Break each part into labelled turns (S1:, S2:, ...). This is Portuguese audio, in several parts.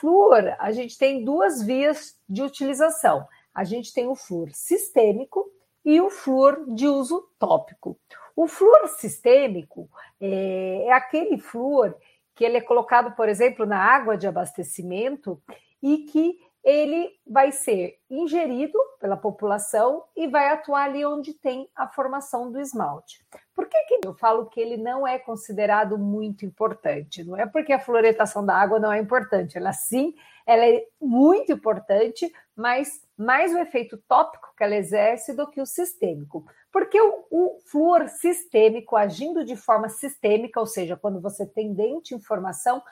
S1: flúor, a gente tem duas vias de utilização. A gente tem o flúor sistêmico e o flúor de uso tópico. O flúor sistêmico é, é aquele flúor que ele é colocado, por exemplo, na água de abastecimento e que ele vai ser ingerido pela população e vai atuar ali onde tem a formação do esmalte. Por que, que eu falo que ele não é considerado muito importante? Não é porque a fluoretação da água não é importante, ela sim, ela é muito importante, mas mais o efeito tópico que ela exerce do que o sistêmico. Porque o, o flúor sistêmico, agindo de forma sistêmica, ou seja, quando você tem dente em formação,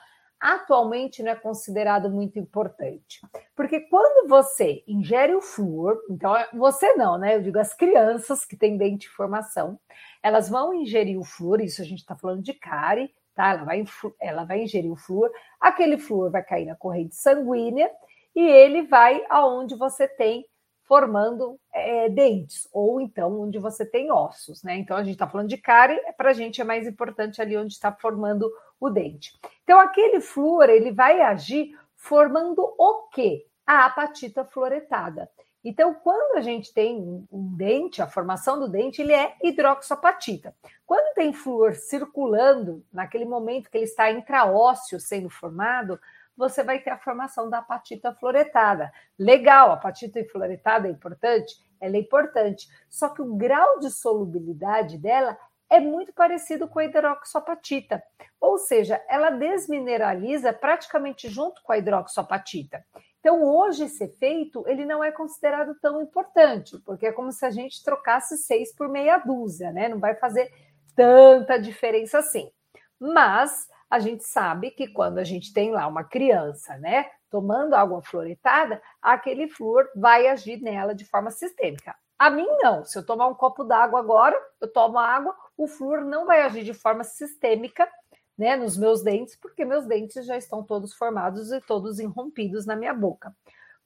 S1: atualmente não é considerado muito importante. Porque quando você ingere o flúor, então você não, né? Eu digo as crianças que têm dente de formação, elas vão ingerir o flúor, isso a gente está falando de cárie, tá? Ela vai, ela vai ingerir o flúor, aquele flúor vai cair na corrente sanguínea e ele vai aonde você tem formando é, dentes, ou então onde você tem ossos, né? Então a gente está falando de cárie, para a gente é mais importante ali onde está formando o dente. Então, aquele flúor, ele vai agir formando o quê? A apatita fluoretada. Então, quando a gente tem um dente, a formação do dente, ele é hidroxoapatita. Quando tem flúor circulando, naquele momento que ele está intraósseo sendo formado, você vai ter a formação da apatita fluoretada. Legal, a apatita fluoretada é importante? Ela é importante. Só que o grau de solubilidade dela é muito parecido com a hidroxoapatita, ou seja, ela desmineraliza praticamente junto com a hidroxoapatita. Então, hoje esse efeito ele não é considerado tão importante, porque é como se a gente trocasse seis por meia dúzia, né? Não vai fazer tanta diferença assim. Mas a gente sabe que quando a gente tem lá uma criança, né, tomando água fluoretada, aquele flúor vai agir nela de forma sistêmica. A mim, não. Se eu tomar um copo d'água agora, eu tomo água, o flúor não vai agir de forma sistêmica né, nos meus dentes, porque meus dentes já estão todos formados e todos irrompidos na minha boca.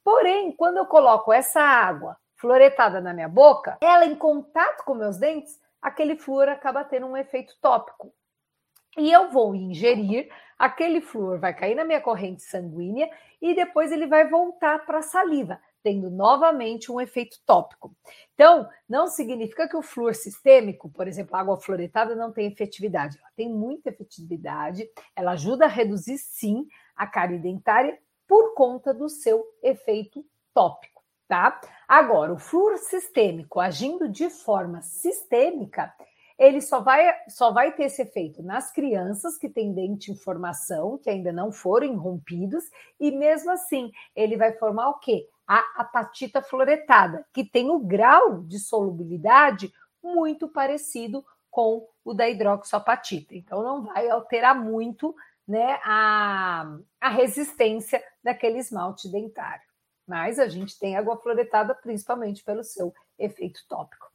S1: Porém, quando eu coloco essa água fluoretada na minha boca, ela em contato com meus dentes, aquele flúor acaba tendo um efeito tópico. E eu vou ingerir, aquele flúor vai cair na minha corrente sanguínea e depois ele vai voltar para a saliva tendo novamente um efeito tópico. Então, não significa que o flúor sistêmico, por exemplo, a água fluoretada, não tem efetividade. Ela tem muita efetividade, ela ajuda a reduzir, sim, a cárie dentária por conta do seu efeito tópico, tá? Agora, o flúor sistêmico agindo de forma sistêmica, ele só vai, só vai ter esse efeito nas crianças que têm dente em formação, que ainda não foram rompidos, e mesmo assim, ele vai formar o quê? a apatita fluoretada, que tem o grau de solubilidade muito parecido com o da hidroxoapatita. Então, não vai alterar muito né, a, a resistência daquele esmalte dentário. Mas a gente tem água fluoretada principalmente pelo seu efeito tópico.